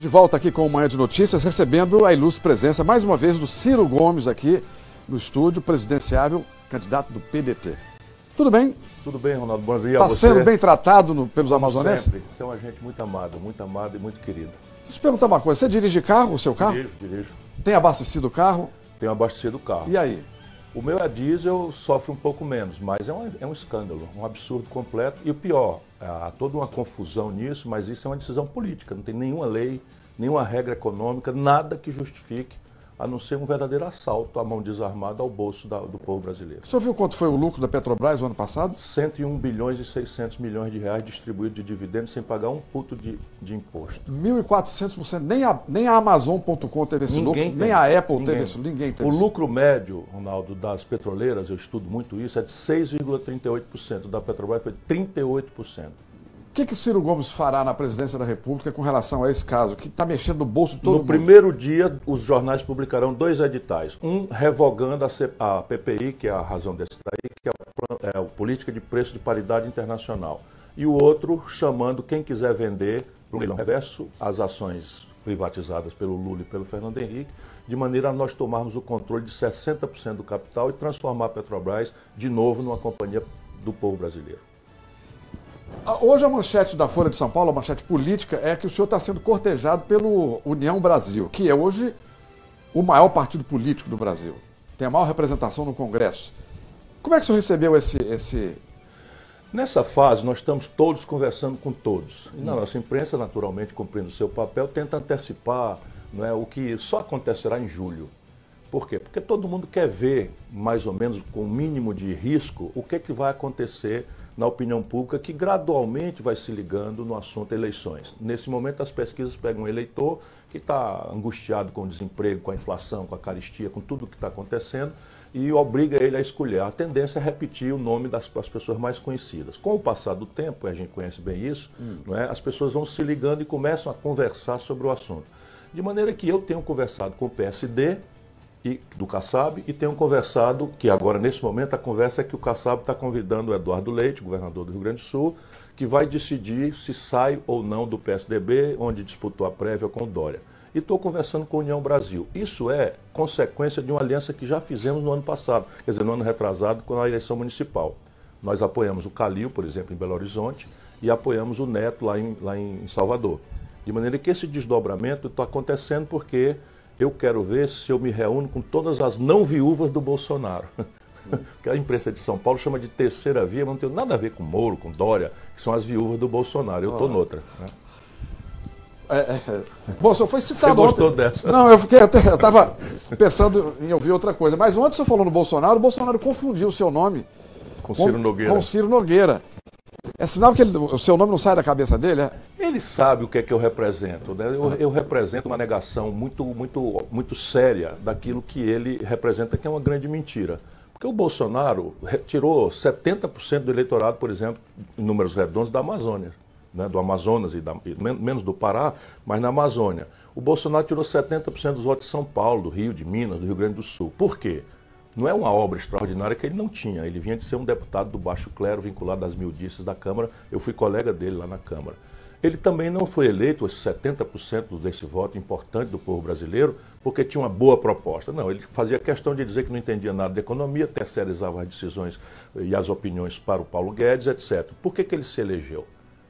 De volta aqui com o Manhã de Notícias, recebendo a ilustre presença, mais uma vez, do Ciro Gomes aqui no estúdio, presidenciável, candidato do PDT. Tudo bem? Tudo bem, Ronaldo. Bom dia Está sendo bem tratado no, pelos Como amazonenses? Sempre. Você é um agente muito amado, muito amado e muito querido. Deixa eu te perguntar uma coisa, você dirige carro, o seu carro? Dirijo, dirijo. Tem abastecido o carro? Tenho abastecido o carro. E aí? O meu é diesel, sofre um pouco menos, mas é um, é um escândalo, um absurdo completo. E o pior, há toda uma confusão nisso, mas isso é uma decisão política. Não tem nenhuma lei, nenhuma regra econômica, nada que justifique, a não ser um verdadeiro assalto à mão desarmada ao bolso da- do povo brasileiro. O senhor viu quanto foi o lucro da Petrobras no ano passado? 101 bilhões e 600 milhões de reais distribuídos de dividendos sem pagar um puto de, de imposto. 1.400%. Nem a, nem a Amazon.com teve esse lucro, Ninguém tem. nem a Apple Ninguém. teve esse Ninguém teve O lucro médio, Ronaldo, das petroleiras, eu estudo muito isso, é de 6,38%. Da Petrobras foi 38%. O que, que o Ciro Gomes fará na presidência da República com relação a esse caso, que está mexendo no bolso de todo no mundo? primeiro dia, os jornais publicarão dois editais. Um revogando a, C- a PPI, que é a razão desse daí, que é a, é a Política de Preço de Paridade Internacional. E o outro chamando quem quiser vender, para leilão reverso, as ações privatizadas pelo Lula e pelo Fernando Henrique, de maneira a nós tomarmos o controle de 60% do capital e transformar a Petrobras de novo numa companhia do povo brasileiro. Ah, Hoje a manchete da Folha de São Paulo, a manchete política, é que o senhor está sendo cortejado pelo União Brasil, que é hoje o maior partido político do Brasil. Tem a maior representação no Congresso. Como é que o senhor recebeu esse. esse... Nessa fase, nós estamos todos conversando com todos. E na nossa imprensa, naturalmente, cumprindo o seu papel, tenta antecipar não é, o que só acontecerá em julho. Por quê? Porque todo mundo quer ver, mais ou menos com o mínimo de risco, o que, é que vai acontecer na opinião pública, que gradualmente vai se ligando no assunto eleições. Nesse momento, as pesquisas pegam um eleitor que está angustiado com o desemprego, com a inflação, com a caristia, com tudo o que está acontecendo, e obriga ele a escolher. A tendência é repetir o nome das, das pessoas mais conhecidas. Com o passar do tempo, e a gente conhece bem isso, não é? as pessoas vão se ligando e começam a conversar sobre o assunto. De maneira que eu tenho conversado com o PSD e, do Kassab e tenho conversado, que agora nesse momento a conversa é que o Kassab está convidando o Eduardo Leite, governador do Rio Grande do Sul, que vai decidir se sai ou não do PSDB, onde disputou a prévia com o Dória. E estou conversando com a União Brasil. Isso é consequência de uma aliança que já fizemos no ano passado, quer dizer, no ano retrasado, com a eleição municipal. Nós apoiamos o Calil, por exemplo, em Belo Horizonte, e apoiamos o Neto lá em, lá em Salvador. De maneira que esse desdobramento está acontecendo porque eu quero ver se eu me reúno com todas as não viúvas do Bolsonaro. que a imprensa de São Paulo chama de terceira via, mas não tem nada a ver com Moro, com Dória, que são as viúvas do Bolsonaro. Eu estou noutra. né? É, é. Bom, foi citado Você gostou ontem. dessa? Não, eu fiquei até. Eu estava pensando em ouvir outra coisa. Mas ontem o senhor falou no Bolsonaro, o Bolsonaro confundiu o seu nome Com Ciro Nogueira. com Ciro Nogueira. É sinal que ele- o seu nome não sai da cabeça dele? É? Ele sabe o que é que eu represento. Né? Eu, eu represento uma negação muito, muito, muito séria daquilo que ele representa, que é uma grande mentira. Porque o Bolsonaro tirou 70% do eleitorado, por exemplo, em números redondos, da Amazônia. Né? Do Amazonas e, da, men- menos do Pará, mas na Amazônia. O Bolsonaro tirou 70% dos votos de São Paulo, do Rio, de Minas, do Rio Grande do Sul. Por quê? Não é uma obra extraordinária que ele não tinha. Ele vinha de ser um deputado do baixo clero, vinculado às mildices da Câmara. Eu fui colega dele lá na Câmara. Ele também não foi eleito, esses 70% desse voto importante do povo brasileiro, porque tinha uma boa proposta. Não, ele fazia questão de dizer que não entendia nada de economia, terceirizava as decisões e as opiniões para o Paulo Guedes, etc. Por que, que ele se elegeu?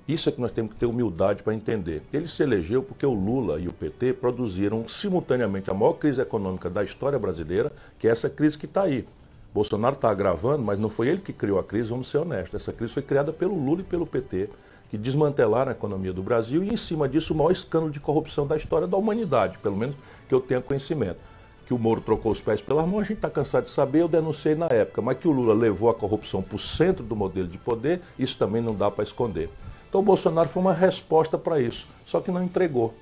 Isso é que nós temos que ter humildade para entender. Ele se elegeu porque o Lula e o PT produziram simultaneamente a maior crise econômica da história brasileira, que é essa crise que está aí. Bolsonaro está agravando, mas não foi ele que criou a crise, vamos ser honestos. Essa crise foi criada pelo Lula e pelo PT, que desmantelaram a economia do Brasil e, em cima disso, o maior escândalo de corrupção da história da humanidade, pelo menos que eu tenha conhecimento. Que o Moro trocou os pés pelas mãos, a gente está cansado de saber, eu denunciei na época. Mas que o Lula levou a corrupção para o centro do modelo de poder, isso também não dá para esconder. Então o Bolsonaro foi uma resposta para isso, só que não entregou.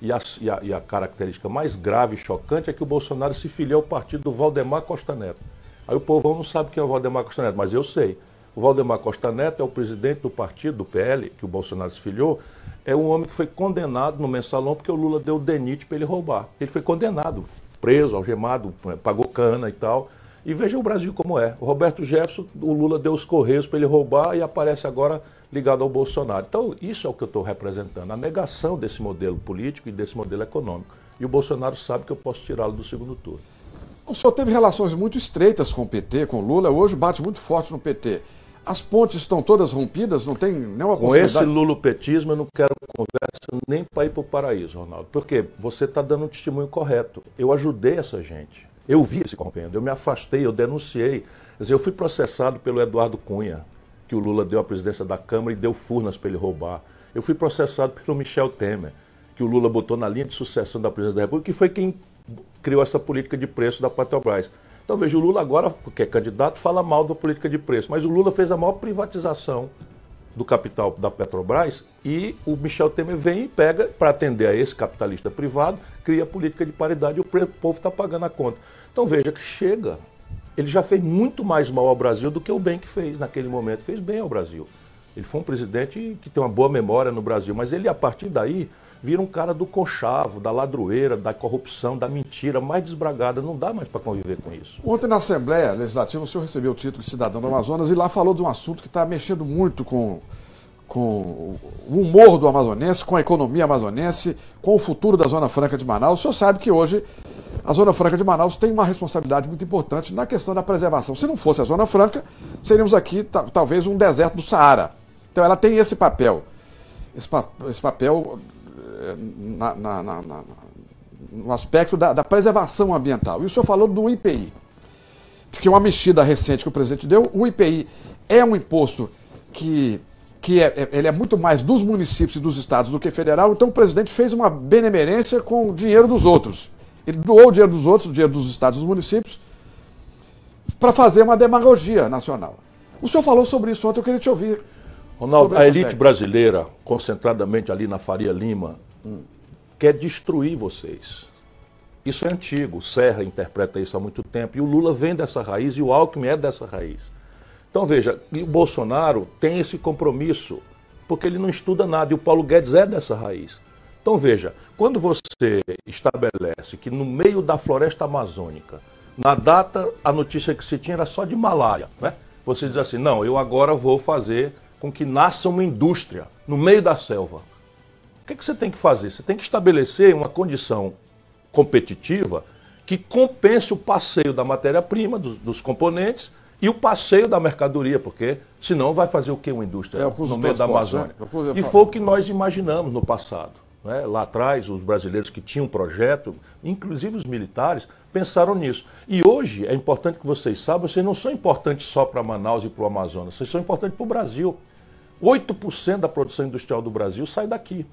E a, e, a, e a, característica mais grave e chocante é que o Bolsonaro se filiou ao partido do Valdemar Costa Neto. Aí o povão não sabe quem é o Valdemar Costa Neto, mas eu sei. O Valdemar Costa Neto é o presidente do partido, do PL, que o Bolsonaro se filiou, é um homem que foi condenado no mensalão porque o Lula deu denite para ele roubar. Ele foi condenado, preso, algemado, pagou cana e tal. E veja o Brasil como é. O Roberto Jefferson, o Lula deu os correios para ele roubar e aparece agora ligado ao Bolsonaro. Então, isso é o que eu estou representando, a negação desse modelo político e desse modelo econômico. E o Bolsonaro sabe que eu posso tirá-lo do segundo turno. O senhor teve relações muito estreitas com o PT, com o Lula, hoje bate muito forte no PT. As pontes estão todas rompidas, não tem nenhuma Com esse lulopetismo eu não quero conversa nem para ir para o paraíso, Ronaldo. Porque você está dando um testemunho correto. Eu ajudei essa gente. Eu vi esse compêndio, eu me afastei, eu denunciei. Quer dizer, eu fui processado pelo Eduardo Cunha, que o Lula deu a presidência da Câmara e deu furnas para ele roubar. Eu fui processado pelo Michel Temer, que o Lula botou na linha de sucessão da presidência da República, que foi quem criou essa política de preço da Petrobras. Então veja, o Lula agora, porque é candidato, fala mal da política de preço, mas o Lula fez a maior privatização do capital da Petrobras e o Michel Temer vem e pega para atender a esse capitalista privado, cria a política de paridade e o povo está pagando a conta. Então veja que chega. Ele já fez muito mais mal ao Brasil do que o bem que fez naquele momento. Fez bem ao Brasil. Ele foi um presidente que tem uma boa memória no Brasil, mas ele, a partir daí, vira um cara do conchavo, da ladroeira, da corrupção, da mentira mais desbragada. Não dá mais para conviver com isso. Ontem na Assembleia Legislativa o senhor recebeu o título de cidadão do Amazonas e lá falou de um assunto que está mexendo muito com, com o humor do amazonense, com a economia amazonense, com o futuro da Zona Franca de Manaus. O senhor sabe que hoje a Zona Franca de Manaus tem uma responsabilidade muito importante na questão da preservação. Se não fosse a Zona Franca, seríamos aqui talvez um deserto do Saara. Então ela tem esse papel. Esse, pa esse papel na, na, na, no aspecto da, da, preservação ambiental. E o senhor falou do IPI, que é uma mexida recente que o presidente deu. O IPI é um imposto que, que é, é, ele é muito mais dos municípios e dos estados do que federal, então o presidente fez uma benemerência com o dinheiro dos outros. Ele doou o dinheiro dos outros, o dinheiro dos estados e dos municípios, para fazer uma demagogia nacional. O senhor falou sobre isso ontem, eu queria te ouvir. Ronaldo, a elite brasileira, concentradamente ali na Faria Lima, hum. quer destruir vocês. Isso é antigo, o Serra interpreta isso há muito tempo, e o Lula vem dessa raiz e o Alckmin é dessa raiz. Então veja, o Bolsonaro tem esse compromisso, porque ele não estuda nada, e o Paulo Guedes é dessa raiz. Então veja, quando você estabelece que no meio da floresta amazônica, na data a notícia que se tinha era só de malária, né? Você diz assim, não, eu agora vou fazer com que nasça uma indústria no meio da selva. O que, que você tem que fazer? Você tem que estabelecer uma condição competitiva que compense o passeio da matéria-prima, dos, dos, componentes, e o passeio da mercadoria, porque senão vai fazer o que uma indústria é, no meio da Amazônia? Né? E foi o que nós imaginamos no passado. Né? Lá atrás, os brasileiros que tinham projeto, inclusive os militares, pensaram nisso. E hoje, é importante que vocês saibam, vocês não são importantes só para Manaus e para o Amazonas, vocês são importantes para o Brasil. 8% da produção industrial do Brasil sai daqui.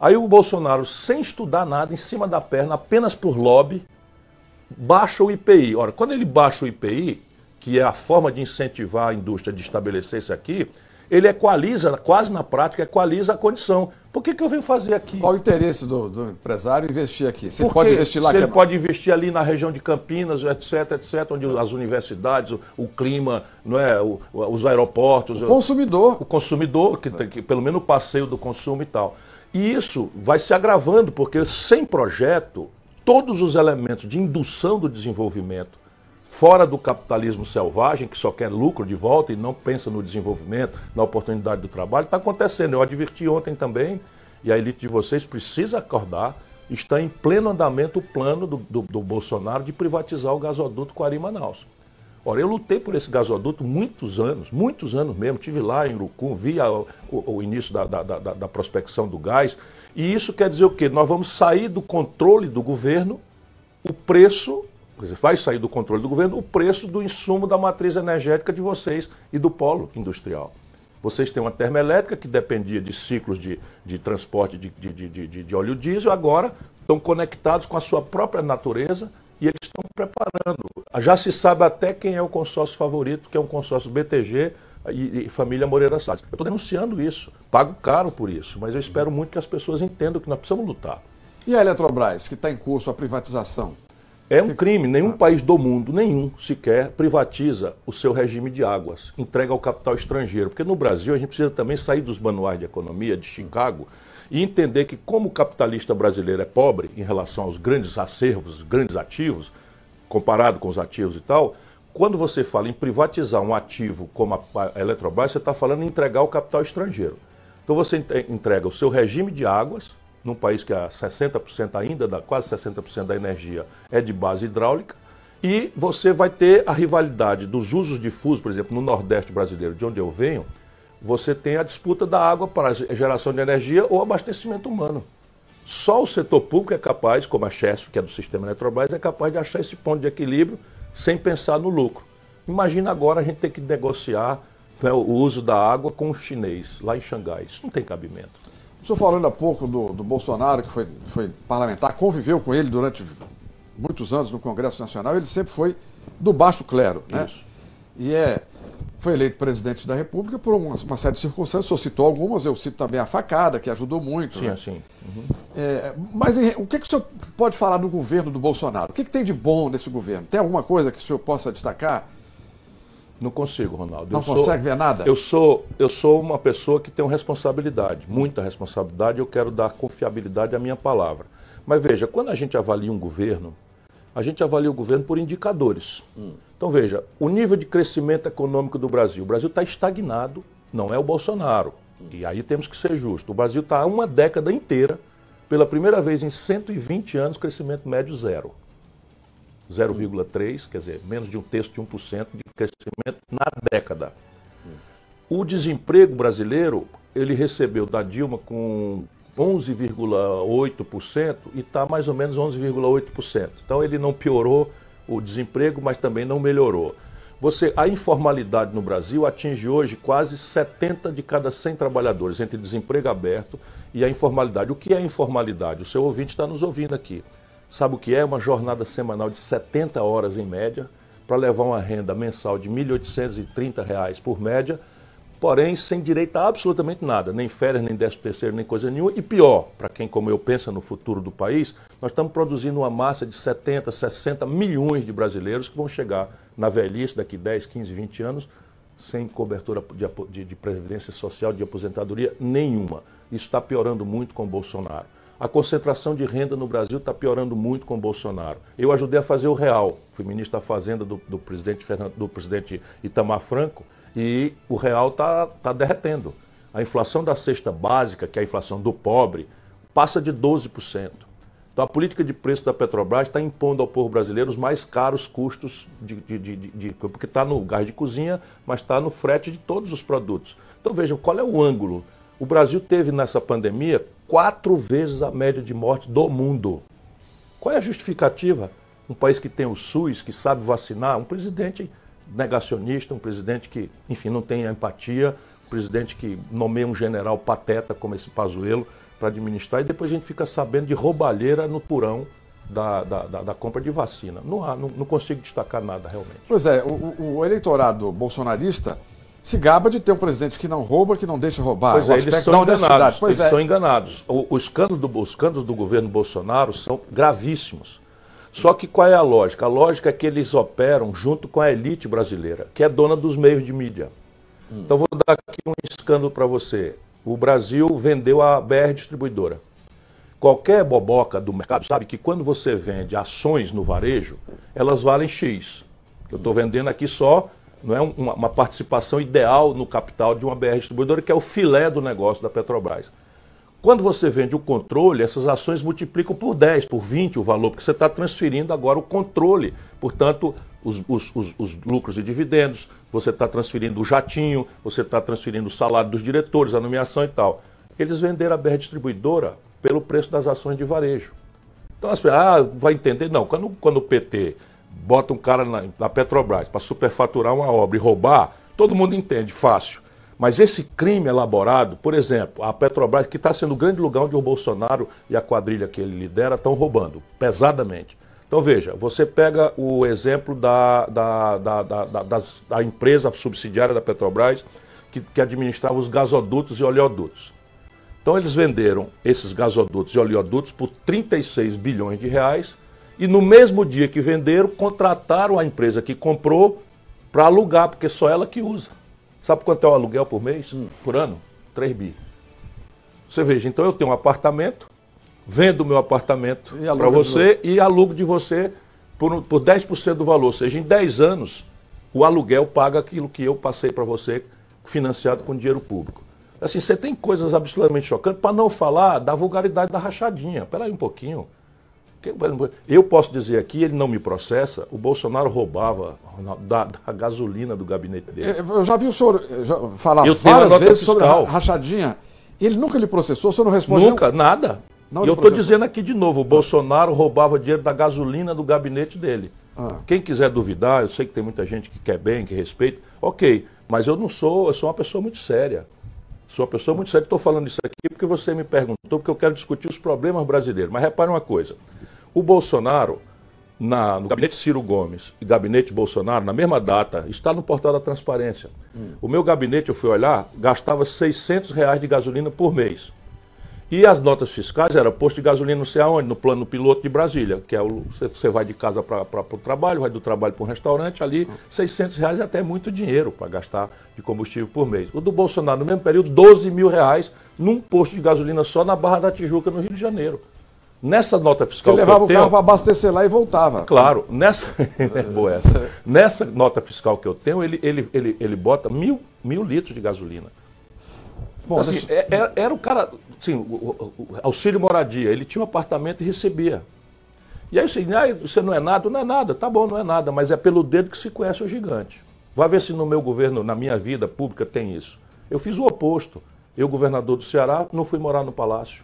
Aí o Bolsonaro, sem estudar nada, em cima da perna, apenas por lobby, baixa o IPI. Ora, quando ele baixa o IPI, que é a forma de incentivar a indústria de estabelecer isso aqui, ele equaliza, quase na prática, equaliza a condição. Por que, que eu venho fazer aqui? Qual o interesse do, do empresário investir aqui? Você pode investir lá. Se ele é... pode investir ali na região de Campinas, etc, etc, onde as universidades, o, o clima, não é, o, os aeroportos. O consumidor. O consumidor, que, que pelo menos o passeio do consumo e tal. E isso vai se agravando, porque sem projeto, todos os elementos de indução do desenvolvimento fora do capitalismo selvagem, que só quer lucro de volta e não pensa no desenvolvimento, na oportunidade do trabalho, está acontecendo. Eu adverti ontem também, e a elite de vocês precisa acordar, está em pleno andamento o plano do, do, do Bolsonaro de privatizar o gasoduto Coari-Manaus. Ora, eu lutei por esse gasoduto muitos anos, muitos anos mesmo. Tive lá em Urucum, vi a, o, o, início da, da, da, da prospecção do gás. E isso quer dizer o quê? Nós vamos sair do controle do governo, o preço vai sair do controle do governo o preço do insumo da matriz energética de vocês e do polo industrial. Vocês têm uma termoelétrica que dependia de ciclos de, de transporte de, de, de, de óleo diesel, agora estão conectados com a sua própria natureza e eles estão preparando. Já se sabe até quem é o consórcio favorito, que é um consórcio BTG e, e família Moreira Salles. Eu estou denunciando isso, pago caro por isso, mas eu espero muito que as pessoas entendam que nós precisamos lutar. E a Eletrobras, que está em curso a privatização? É um crime. Nenhum país do mundo, nenhum sequer, privatiza o seu regime de águas, entrega ao capital estrangeiro. Porque no Brasil a gente precisa também sair dos manuais de economia de Chicago e entender que, como o capitalista brasileiro é pobre em relação aos grandes acervos, grandes ativos, comparado com os ativos e tal, quando você fala em privatizar um ativo como a Eletrobras, você está falando em entregar o capital estrangeiro. Então você entrega o seu regime de águas, num país que a 60% ainda, da, quase 60% da energia é de base hidráulica, e você vai ter a rivalidade dos usos difusos, por exemplo, no Nordeste brasileiro, de onde eu venho, você tem a disputa da água para geração de energia ou abastecimento humano. Só o setor público é capaz, como a Chesf, que é do sistema Eletrobras, é capaz de achar esse ponto de equilíbrio sem pensar no lucro. Imagina agora a gente ter que negociar né, o uso da água com o chinês, lá em Xangai. Isso não tem cabimento. O senhor falando há pouco do, do Bolsonaro, que foi, foi parlamentar, conviveu com ele durante muitos anos no Congresso Nacional, ele sempre foi do baixo clero. Né? Isso. E é, foi eleito presidente da República por uma, uma série de circunstâncias, o senhor citou algumas, eu cito também a facada, que ajudou muito. Sim, né? sim. Uhum. É, mas o que, que o senhor pode falar do governo do Bolsonaro? O que, que tem de bom nesse governo? Tem alguma coisa que o senhor possa destacar? Não consigo, Ronaldo. Não eu consegue sou, ver nada? Eu sou, eu sou uma pessoa que tem responsabilidade, muita responsabilidade, eu quero dar confiabilidade à minha palavra. Mas veja, quando a gente avalia um governo, a gente avalia o governo por indicadores. Hum. Então veja, o nível de crescimento econômico do Brasil. O Brasil está estagnado, não é o Bolsonaro. Hum. E aí temos que ser justos. O Brasil está há uma década inteira, pela primeira vez em 120 anos, crescimento médio zero. 0,3, quer dizer, menos de um terço de 1% de crescimento na década. O desemprego brasileiro, ele recebeu da Dilma com 11,8% e está mais ou menos 11,8%. Então ele não piorou o desemprego, mas também não melhorou. Você, a informalidade no Brasil atinge hoje quase 70 de cada 100 trabalhadores entre desemprego aberto e a informalidade. O que é informalidade? O seu ouvinte está nos ouvindo aqui. Sabe o que é? Uma jornada semanal de 70 horas em média para levar uma renda mensal de R$ 1.830 por média, porém sem direito a absolutamente nada, nem férias, nem décimo terceiro, nem coisa nenhuma. E pior, para quem como eu pensa no futuro do país, nós estamos produzindo uma massa de 70, 60 milhões de brasileiros que vão chegar na velhice daqui 10, 15, 20 anos sem cobertura de, de, de previdência social, de aposentadoria nenhuma. Isso está piorando muito com o Bolsonaro. A concentração de renda no Brasil está piorando muito com o Bolsonaro. Eu ajudei a fazer o real, fui ministro da Fazenda do, do presidente, Fernando, do presidente Itamar Franco, e o real está tá derretendo. A inflação da cesta básica, que é a inflação do pobre, passa de 12%. Então a política de preço da Petrobras está impondo ao povo brasileiro os mais caros custos, de, de, de, de porque está no gás de cozinha, mas está no frete de todos os produtos. Então vejam, qual é o ângulo? O Brasil teve nessa pandemia quatro vezes a média de morte do mundo. Qual é a justificativa? Um país que tem o SUS, que sabe vacinar, um presidente negacionista, um presidente que, enfim, não tem empatia, um presidente que nomeia um general pateta como esse Pazuello para administrar, e depois a gente fica sabendo de roubalheira no porão da, da, da, da compra de vacina. Não, há, não, não, consigo destacar nada realmente. Pois é, o, o eleitorado bolsonarista se gaba de ter um presidente que não rouba, que não deixa roubar. Pois é, eles são enganados. Pois eles é. são enganados. O, o escândalo do, os escândalos do governo Bolsonaro são gravíssimos. Só que qual é a lógica? A lógica é que eles operam junto com a elite brasileira, que é dona dos meios de mídia. Hum. Então vou dar aqui um escândalo para você. O Brasil vendeu a BR Distribuidora. Qualquer boboca do mercado sabe que quando você vende ações no varejo, elas valem X. Eu estou vendendo aqui só não é uma, uma, participação ideal no capital de uma BR distribuidora, que é o filé do negócio da Petrobras. Quando você vende o controle, essas ações multiplicam por 10, por 20 o valor, porque você está transferindo agora o controle. Portanto, os, os, os, os lucros e dividendos, você está transferindo o jatinho, você está transferindo o salário dos diretores, a nomeação e tal. Eles venderam a BR distribuidora pelo preço das ações de varejo. Então, as pessoas, ah, vai entender? Não, quando, quando o PT bota um cara na, na Petrobras para superfaturar uma obra e roubar, todo mundo entende, fácil. Mas esse crime elaborado, por exemplo, a Petrobras, que está sendo o grande lugar onde o Bolsonaro e a quadrilha que ele lidera estão roubando, pesadamente. Então veja, você pega o exemplo da, da, da, da, da empresa subsidiária da Petrobras que, que administrava os gasodutos e oleodutos. Então eles venderam esses gasodutos e oleodutos por 36 bilhões de reais e no mesmo dia que venderam, contrataram a empresa que comprou para alugar, porque só ela que usa. Sabe quanto é o aluguel por mês? Hum. Por ano? 3 bi. Você veja, então eu tenho um apartamento, vendo o meu apartamento para você e alugo de você por, por 10% do valor. Ou seja, em 10 anos o aluguel paga aquilo que eu passei para você, financiado com dinheiro público. Assim, você tem coisas absolutamente chocantes, para não falar da vulgaridade da rachadinha. Espera aí um pouquinho. Eu posso dizer aqui, ele não me processa, o Bolsonaro roubava da, da gasolina do gabinete dele. É, eu já vi o senhor já falar eu várias vezes fiscal. sobre a rachadinha. Ele nunca lhe processou, você não respondeu? Nunca, nada. Não e eu estou dizendo aqui de novo, o Bolsonaro roubava dinheiro da gasolina do gabinete dele. Ah. Quem quiser duvidar, eu sei que tem muita gente que quer bem, que respeita, ok. Mas eu não sou, eu sou uma pessoa muito séria. Sou uma pessoa muito séria. Estou falando isso aqui porque você me perguntou, porque eu quero discutir os problemas brasileiros. Mas repare uma coisa: o Bolsonaro, na, no gabinete Ciro Gomes e gabinete Bolsonaro, na mesma data, está no portal da transparência. Hum. O meu gabinete, eu fui olhar, gastava 600 reais de gasolina por mês. E as notas fiscais era posto de gasolina não sei aonde, no plano piloto de Brasília, que é o, você vai de casa para o trabalho, vai do trabalho para um restaurante, ali 600 reais é até muito dinheiro para gastar de combustível por mês. O do Bolsonaro, no mesmo período, 12 mil reais num posto de gasolina só na Barra da Tijuca, no Rio de Janeiro. Nessa nota fiscal Você levava o carro para abastecer lá e voltava. Claro, nessa é boa essa. Nessa nota fiscal que eu tenho, ele, ele, ele, ele bota mil, mil litros de gasolina. Bom, assim, deixa... É, é, era o cara, assim, o, o, o, auxílio moradia, ele tinha um apartamento e recebia. E aí assim, ah, você não é nada, não é nada, tá bom, não é nada, mas é pelo dedo que se conhece o gigante. Vai ver se no meu governo, na minha vida pública, tem isso. Eu fiz o oposto. Eu, governador do Ceará, não fui morar no palácio.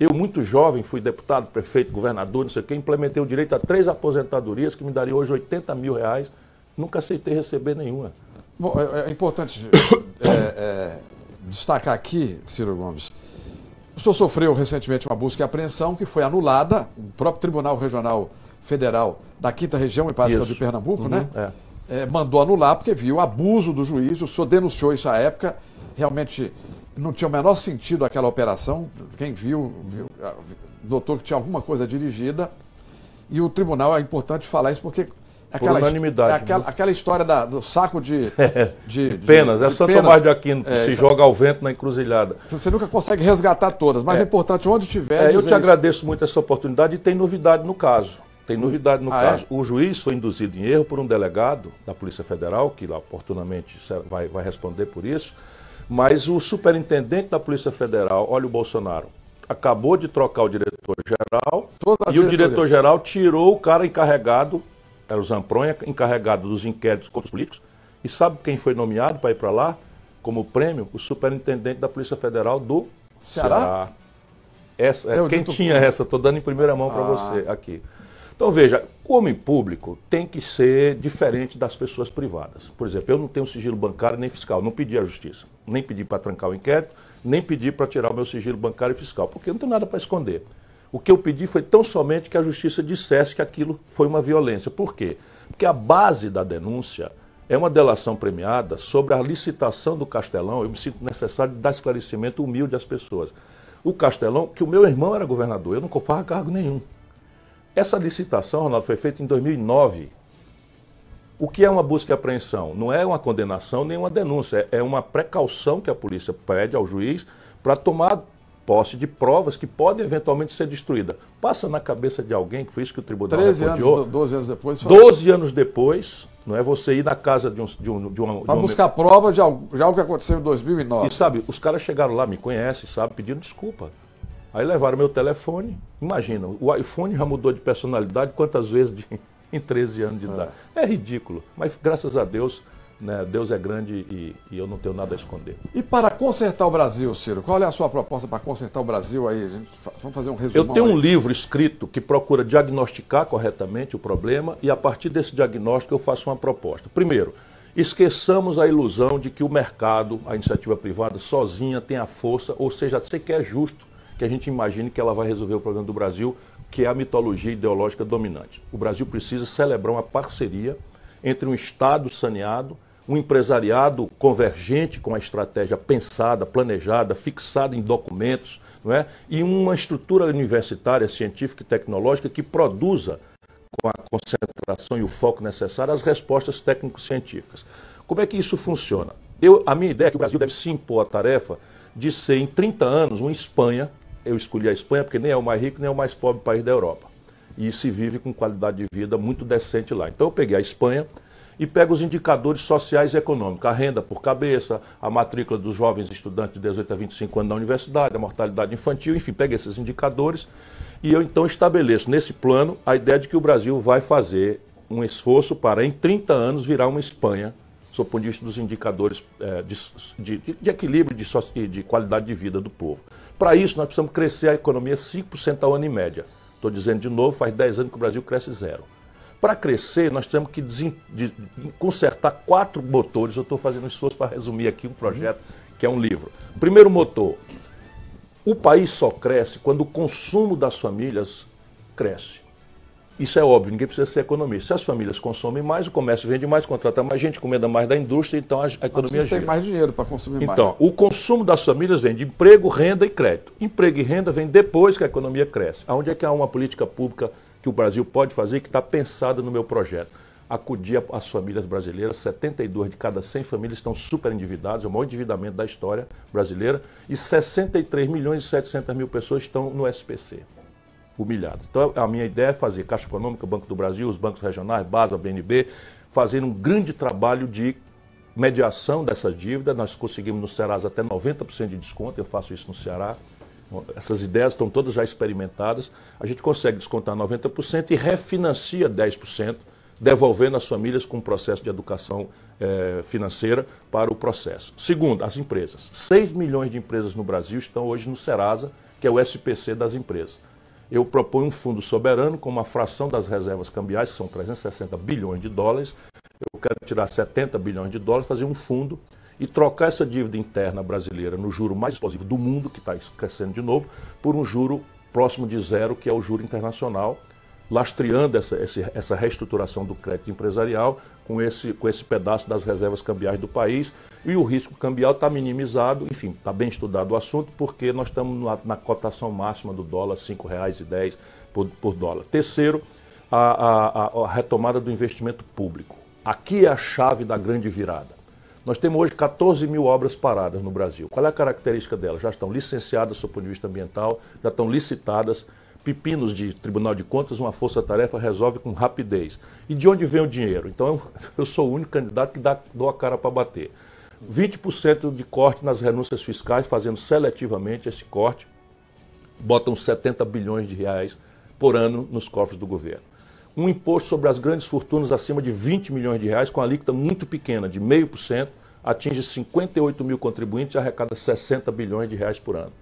Eu, muito jovem, fui deputado, prefeito, governador, não sei o quê, implementei o direito a três aposentadorias que me daria hoje 80 mil reais. Nunca aceitei receber nenhuma. Bom, é, é importante é, é, destacar aqui, Ciro Gomes, o senhor sofreu recentemente uma busca e apreensão que foi anulada, o próprio Tribunal Regional Federal da Quinta Região, em Paracel de Pernambuco, uhum, né? É. É, mandou anular porque viu abuso do juiz, o senhor denunciou isso à época, realmente não tinha o menor sentido aquela operação. Quem viu, viu notou que tinha alguma coisa dirigida. E o tribunal, é importante falar isso porque aquela, unanimidade. É aquela, né? aquela história da, do saco de, de, de penas. De, é Santo Tomás de Aquino que é, se joga ao vento na encruzilhada. Você nunca consegue resgatar todas, mas é, é importante onde tiver. É, eu te isso. agradeço muito essa oportunidade e tem novidade no caso. Tem novidade no ah, caso. É? O juiz foi induzido em erro por um delegado da Polícia Federal, que lá oportunamente vai, vai responder por isso. Mas o superintendente da Polícia Federal, olha o Bolsonaro, acabou de trocar o diretor-geral e o diretor-geral tirou o cara encarregado, era o Zampronha, encarregado dos inquéritos contra os políticos. E sabe quem foi nomeado para ir para lá como prêmio? O superintendente da Polícia Federal do Ceará. Ceará. Essa, é, quem tinha essa? Estou dando em primeira mão para ah. você aqui. Então veja, o homem público tem que ser diferente das pessoas privadas. Por exemplo, eu não tenho sigilo bancário nem fiscal, não pedi à justiça, nem pedi para trancar o inquérito, nem pedi para tirar o meu sigilo bancário e fiscal, porque eu não tenho nada para esconder. O que eu pedi foi tão somente que a justiça dissesse que aquilo foi uma violência. Por quê? Porque a base da denúncia é uma delação premiada sobre a licitação do Castelão. Eu me sinto necessário dar esclarecimento humilde às pessoas. O Castelão, que o meu irmão era governador, eu não ocupava cargo nenhum. Essa licitação, Ronaldo, foi feita em 2009. O que é uma busca e apreensão? Não é uma condenação nem uma denúncia, é uma precaução que a polícia pede ao juiz para tomar posse de provas que podem eventualmente ser destruídas. Passa na cabeça de alguém, que foi isso que o tribunal 13 repudiou. anos, 12 anos depois. Foi... 12 anos depois, não é você ir na casa de um... De um, de uma, Para um... buscar prova de algo, de algo que aconteceu em 2009. E sabe, os caras chegaram lá, me conhecem, sabe, pedindo desculpa. Aí levaram meu telefone. Imagina, o iPhone já mudou de personalidade quantas vezes de, em 13 anos de é. idade. É, é ridículo, mas graças a Deus, né, Deus é grande e, e, eu não tenho nada a esconder. E para consertar o Brasil, Ciro, qual é a sua proposta para consertar o Brasil aí? Gente, vamos fazer um resumo. Eu tenho aí. um livro escrito que procura diagnosticar corretamente o problema e a partir desse diagnóstico eu faço uma proposta. Primeiro, esqueçamos a ilusão de que o mercado, a iniciativa privada sozinha tem a força, ou seja, sequer é justo que a gente imagine que ela vai resolver o problema do Brasil, que é a mitologia ideológica dominante. O Brasil precisa celebrar uma parceria entre um Estado saneado, um empresariado convergente com a estratégia pensada, planejada, fixada em documentos, não é? e uma estrutura universitária, científica e tecnológica que produza, com a concentração e o foco necessário, as respostas técnico-científicas. Como é que isso funciona? Eu, a minha ideia é que o Brasil deve se impor a tarefa de ser, em 30 anos, uma Espanha eu escolhi a Espanha porque nem é o mais rico nem é o mais pobre país da Europa. E se vive com qualidade de vida muito decente lá. Então eu peguei a Espanha e pega os indicadores sociais e econômicos, a renda por cabeça, a matrícula dos jovens estudantes de 18 a 25 anos na universidade, a mortalidade infantil, enfim, pega esses indicadores e eu então estabeleço nesse plano a ideia de que o Brasil vai fazer um esforço para, em 30 anos, virar uma Espanha, sob o ponto de vista dos indicadores é, de, de, de, equilíbrio e de, de qualidade de vida do povo. Para isso, nós precisamos crescer a economia 5% ao ano em média. Estou dizendo de novo, faz 10 anos que o Brasil cresce zero. Para crescer, nós temos que de, de, consertar quatro motores. Eu estou fazendo um esforço para resumir aqui um projeto que é um livro. Primeiro motor: o país só cresce quando o consumo das famílias cresce. Isso é óbvio, ninguém precisa ser economista. Se as famílias consomem mais, o comércio vende mais, contrata mais gente, comenda mais da indústria, então a, a economia gira. tem mais dinheiro para consumir então, mais. Então, o consumo das famílias vem de emprego, renda e crédito. Emprego e renda vem depois que a economia cresce. Aonde é que há uma política pública que o Brasil pode fazer que está pensada no meu projeto? Acudir as famílias brasileiras, 72 de cada 100 famílias estão super endividadas, é o maior endividamento da história brasileira, e 63 milhões e 700 mil pessoas estão no SPC humilhados. Então, a minha ideia é fazer Caixa Econômica, Banco do Brasil, os bancos regionais, BASA, BNB, fazer um grande trabalho de mediação dessa dívida. Nós conseguimos no Serasa até 90% de desconto, eu faço isso no Ceará. Essas ideias estão todas já experimentadas. A gente consegue descontar 90% e refinancia 10%, devolvendo as famílias com um processo de educação eh, financeira para o processo. Segundo, as empresas. 6 milhões de empresas no Brasil estão hoje no Serasa, que é o SPC das empresas eu proponho um fundo soberano com uma fração das reservas cambiais, que são 360 bilhões de dólares. Eu quero tirar 70 bilhões de dólares, fazer um fundo e trocar essa dívida interna brasileira no juro mais explosivo do mundo, que está crescendo de novo, por um juro próximo de zero, que é o juro internacional, lastreando essa, essa reestruturação do crédito empresarial com esse, com esse pedaço das reservas cambiais do país. E o risco cambial está minimizado, enfim, está bem estudado o assunto, porque nós estamos na, na cotação máxima do dólar, R$ 5,10 por, por dólar. Terceiro, a, a, a retomada do investimento público. Aqui é a chave da grande virada. Nós temos hoje 14 mil obras paradas no Brasil. Qual é a característica delas? Já estão licenciadas do ponto de vista ambiental, já estão licitadas, pepinos de Tribunal de Contas, uma força-tarefa resolve com rapidez. E de onde vem o dinheiro? Então, eu sou o único candidato que dá, dou a cara para bater. 20% de corte nas renúncias fiscais, fazendo seletivamente esse corte, botam 70 bilhões de reais por ano nos cofres do governo. Um imposto sobre as grandes fortunas acima de 20 milhões de reais, com alíquota muito pequena, de 0,5%, atinge 58 mil contribuintes e arrecada 60 bilhões de reais por ano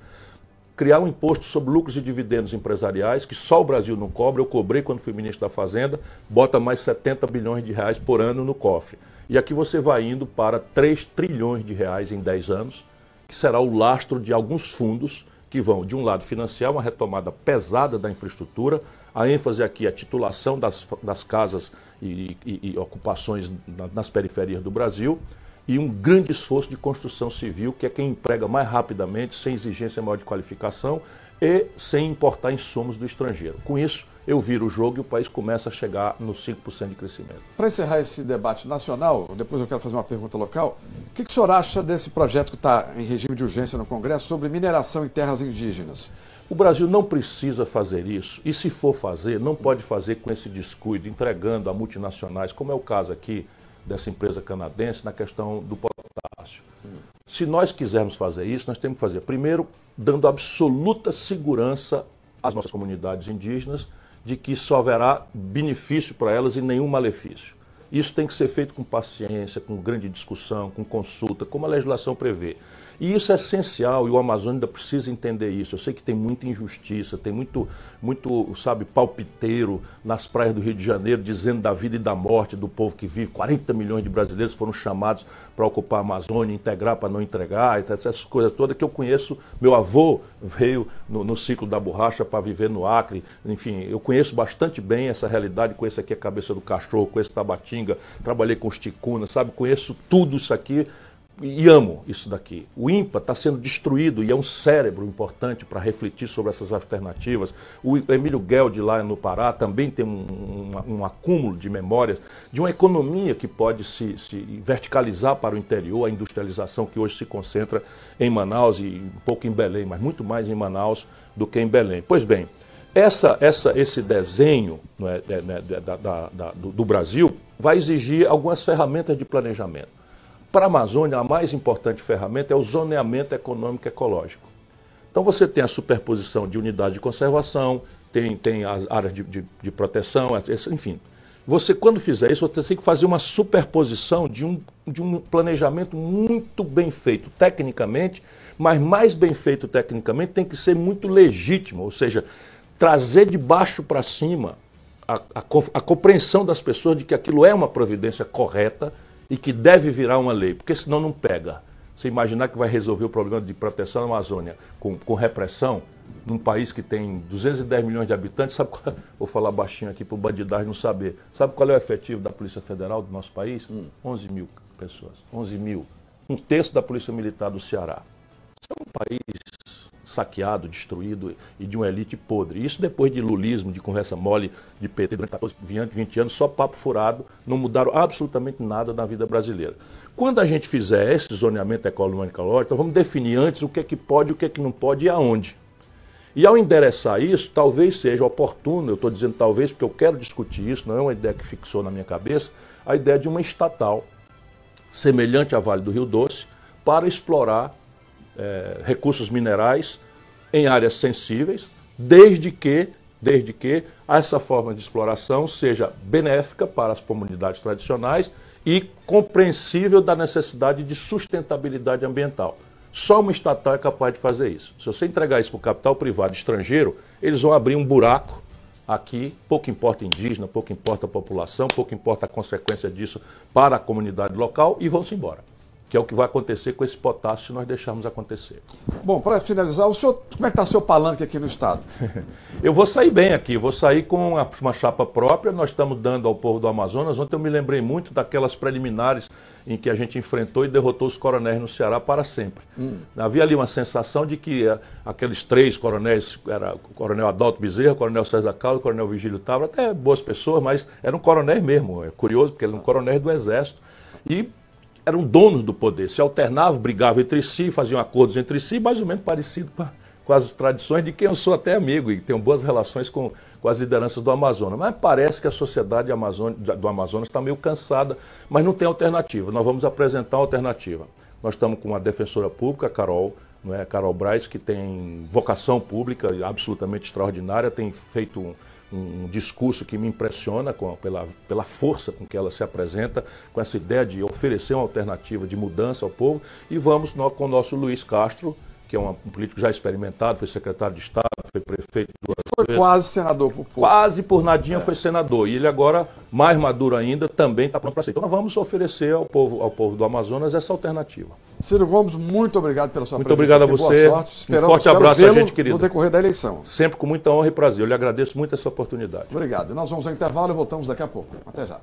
criar um imposto sobre lucros e dividendos empresariais, que só o Brasil não cobra, eu cobrei quando fui ministro da Fazenda, bota mais 70 bilhões de reais por ano no cofre. E aqui você vai indo para 3 trilhões de reais em 10 anos, que será o lastro de alguns fundos que vão, de um lado, financiar uma retomada pesada da infraestrutura, a ênfase aqui é a titulação das, das casas e, e, e ocupações nas periferias do Brasil, e um grande esforço de construção civil, que é quem emprega mais rapidamente, sem exigência maior de qualificação e sem importar insumos do estrangeiro. Com isso, eu viro o jogo e o país começa a chegar nos 5% de crescimento. Para encerrar esse debate nacional, depois eu quero fazer uma pergunta local. O que, que o senhor acha desse projeto que está em regime de urgência no Congresso sobre mineração em terras indígenas? O Brasil não precisa fazer isso, e se for fazer, não pode fazer com esse descuido, entregando a multinacionais, como é o caso aqui dessa empresa canadense na questão do potássio. Se nós quisermos fazer isso, nós temos que fazer, primeiro, dando absoluta segurança às nossas comunidades indígenas de que só haverá benefício para elas e nenhum malefício. Isso tem que ser feito com paciência, com grande discussão, com consulta, como a legislação prevê. E isso é essencial e o Amazonas ainda precisa entender isso. Eu sei que tem muita injustiça, tem muito, muito, sabe, palpiteiro nas praias do Rio de Janeiro dizendo da vida e da morte do povo que vive. 40 milhões de brasileiros foram chamados para ocupar a Amazônia, integrar para não entregar, essas coisas todas que eu conheço. Meu avô veio no, no ciclo da borracha para viver no Acre. Enfim, eu conheço bastante bem essa realidade. Conheço aqui a cabeça do cachorro, conheço Tabatinga, trabalhei com os ticunas, sabe? Conheço tudo isso aqui e amo isso daqui. O INPA está sendo destruído e é um cérebro importante para refletir sobre essas alternativas. O Emílio Gueldi, lá no Pará, também tem um, um, um, acúmulo de memórias de uma economia que pode se, se, verticalizar para o interior, a industrialização que hoje se concentra em Manaus e um pouco em Belém, mas muito mais em Manaus do que em Belém. Pois bem, essa, essa, esse desenho é, é, né, da, da, da, do, do Brasil vai exigir algumas ferramentas de planejamento. Para a Amazônia, a mais importante ferramenta é o zoneamento econômico ecológico. Então você tem a superposição de unidade de conservação, tem, tem as áreas de, de, de proteção, enfim. Você, quando fizer isso, você tem que fazer uma superposição de um, de um planejamento muito bem feito tecnicamente, mas mais bem feito tecnicamente tem que ser muito legítimo, ou seja, trazer de baixo para cima a, a, a, compreensão das pessoas de que aquilo é uma providência correta e que deve virar uma lei, porque senão não pega. Você imaginar que vai resolver o problema de proteção da Amazônia com, com repressão, num país que tem 210 milhões de habitantes, sabe qual, vou falar baixinho aqui para o bandidagem não saber, sabe qual é o efetivo da Polícia Federal do nosso país? Hum. 11 mil pessoas, 11 mil. Um terço da Polícia Militar do Ceará. Isso é um país saqueado, destruído e de uma elite podre. Isso depois de lulismo, de conversa mole de PT durante 14, 20, 20 anos, só papo furado, não mudaram absolutamente nada na vida brasileira. Quando a gente fizer esse zoneamento econômico então vamos definir antes o que é que pode, o que é que não pode e aonde. E ao endereçar isso, talvez seja oportuno, eu estou dizendo talvez porque eu quero discutir isso, não é uma ideia que fixou na minha cabeça, a ideia de uma estatal semelhante à Vale do Rio Doce para explorar é, recursos minerais em áreas sensíveis, desde que, desde que essa forma de exploração seja benéfica para as comunidades tradicionais e compreensível da necessidade de sustentabilidade ambiental. Só uma estatal é capaz de fazer isso. Se você entregar isso para o capital privado estrangeiro, eles vão abrir um buraco aqui, pouco importa indígena, pouco importa a população, pouco importa a consequência disso para a comunidade local e vão-se embora que é o que vai acontecer com esse potássio se nós deixarmos acontecer. Bom, para finalizar, o senhor, como é que está o seu palanque aqui no Estado? eu vou sair bem aqui, vou sair com uma, chapa própria, nós estamos dando ao povo do Amazonas. Ontem eu me lembrei muito daquelas preliminares em que a gente enfrentou e derrotou os coronéis no Ceará para sempre. Hum. Havia ali uma sensação de que uh, aqueles três coronéis, era o coronel Adalto Bezerra, o coronel César Carlos, o coronel Vigílio Távora, até boas pessoas, mas eram coronéis mesmo, é curioso, porque eram coronéis do Exército. E eram donos do poder, se alternavam, brigavam entre si, faziam acordos entre si, mais ou menos parecido com, a, com as tradições de quem eu sou até amigo e tenho boas relações com, com as lideranças do Amazonas. Mas parece que a sociedade do Amazonas está meio cansada, mas não tem alternativa. Nós vamos apresentar uma alternativa. Nós estamos com uma defensora pública, Carol, não é? Carol Braz, que tem vocação pública absolutamente extraordinária, tem feito um, um discurso que me impressiona com, pela, pela força com que ela se apresenta, com essa ideia de oferecer uma alternativa de mudança ao povo. E vamos no, com o nosso Luiz Castro, que é um político já experimentado, foi secretário de Estado, foi prefeito duas foi vezes. quase senador por pouco. Quase por nadinha é. foi senador. E ele agora, mais maduro ainda, também está pronto para ser. Então nós vamos oferecer ao povo, ao povo do Amazonas essa alternativa. Ciro Gomes, muito obrigado pela sua muito presença. Muito obrigado a você. Boa sorte. Esperamos, um forte abraço a gente, querido. No decorrer da eleição. Sempre com muita honra e prazer. Eu lhe agradeço muito essa oportunidade. Obrigado. Nós vamos ao intervalo e voltamos daqui a pouco. Até já.